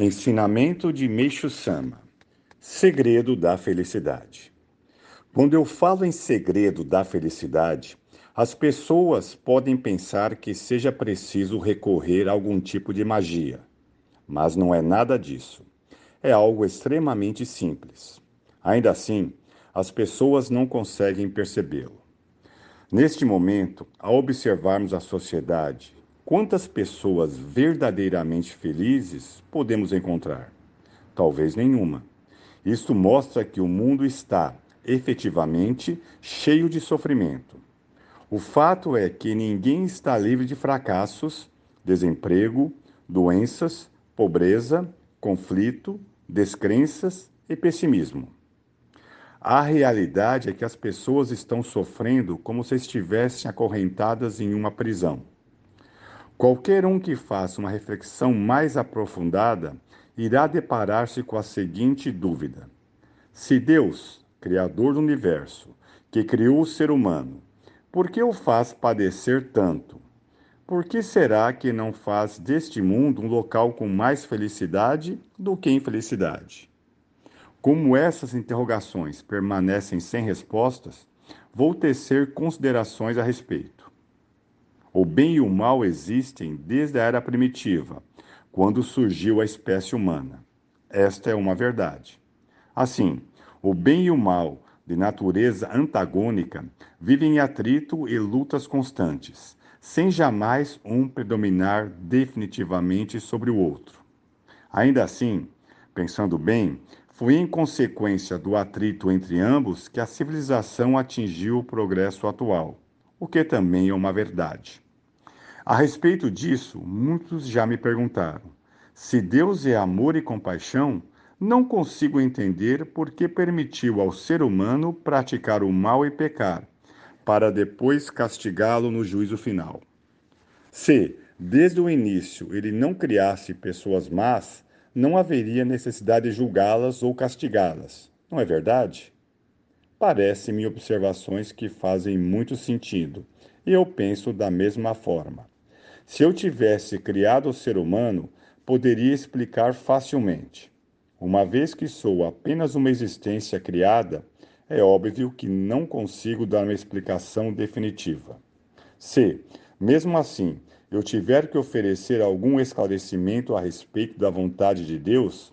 Ensinamento de Meixo Sama: Segredo da felicidade. Quando eu falo em segredo da felicidade, as pessoas podem pensar que seja preciso recorrer a algum tipo de magia. Mas não é nada disso. É algo extremamente simples. Ainda assim, as pessoas não conseguem percebê-lo. Neste momento, ao observarmos a sociedade, Quantas pessoas verdadeiramente felizes podemos encontrar? Talvez nenhuma. Isto mostra que o mundo está, efetivamente, cheio de sofrimento. O fato é que ninguém está livre de fracassos, desemprego, doenças, pobreza, conflito, descrenças e pessimismo. A realidade é que as pessoas estão sofrendo como se estivessem acorrentadas em uma prisão. Qualquer um que faça uma reflexão mais aprofundada irá deparar-se com a seguinte dúvida: Se Deus, Criador do universo, que criou o ser humano, por que o faz padecer tanto? Por que será que não faz deste mundo um local com mais felicidade do que infelicidade? Como essas interrogações permanecem sem respostas, vou tecer considerações a respeito. O bem e o mal existem desde a era primitiva, quando surgiu a espécie humana. Esta é uma verdade. Assim, o bem e o mal, de natureza antagônica, vivem em atrito e lutas constantes, sem jamais um predominar definitivamente sobre o outro. Ainda assim, pensando bem, foi em consequência do atrito entre ambos que a civilização atingiu o progresso atual, o que também é uma verdade. A respeito disso, muitos já me perguntaram: se Deus é amor e compaixão, não consigo entender por que permitiu ao ser humano praticar o mal e pecar, para depois castigá-lo no juízo final. Se, desde o início, ele não criasse pessoas más, não haveria necessidade de julgá-las ou castigá-las, não é verdade? Parece-me observações que fazem muito sentido, e eu penso da mesma forma. Se eu tivesse criado o ser humano, poderia explicar facilmente. Uma vez que sou apenas uma existência criada, é óbvio que não consigo dar uma explicação definitiva. Se, mesmo assim, eu tiver que oferecer algum esclarecimento a respeito da vontade de Deus,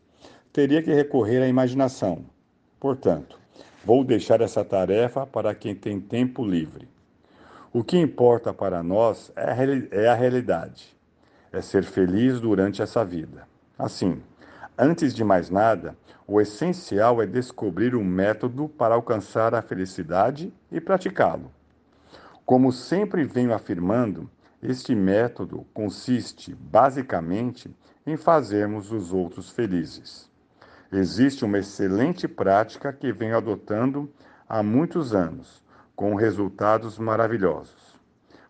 teria que recorrer à imaginação. Portanto, vou deixar essa tarefa para quem tem tempo livre. O que importa para nós é, é a realidade, é ser feliz durante essa vida. Assim, antes de mais nada, o essencial é descobrir um método para alcançar a felicidade e praticá-lo. Como sempre venho afirmando, este método consiste, basicamente, em fazermos os outros felizes. Existe uma excelente prática que venho adotando há muitos anos com resultados maravilhosos.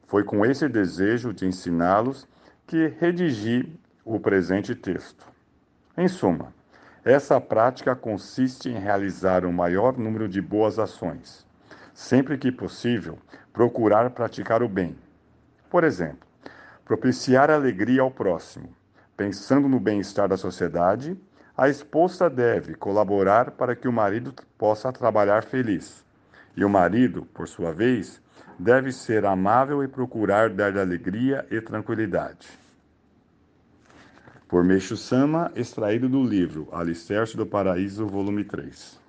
Foi com esse desejo de ensiná-los que redigi o presente texto. Em suma, essa prática consiste em realizar o maior número de boas ações. Sempre que possível, procurar praticar o bem. Por exemplo, propiciar alegria ao próximo. Pensando no bem-estar da sociedade, a esposa deve colaborar para que o marido possa trabalhar feliz. E o marido, por sua vez, deve ser amável e procurar dar alegria e tranquilidade. Por Meixo Sama, extraído do livro Alicerce do Paraíso, volume 3.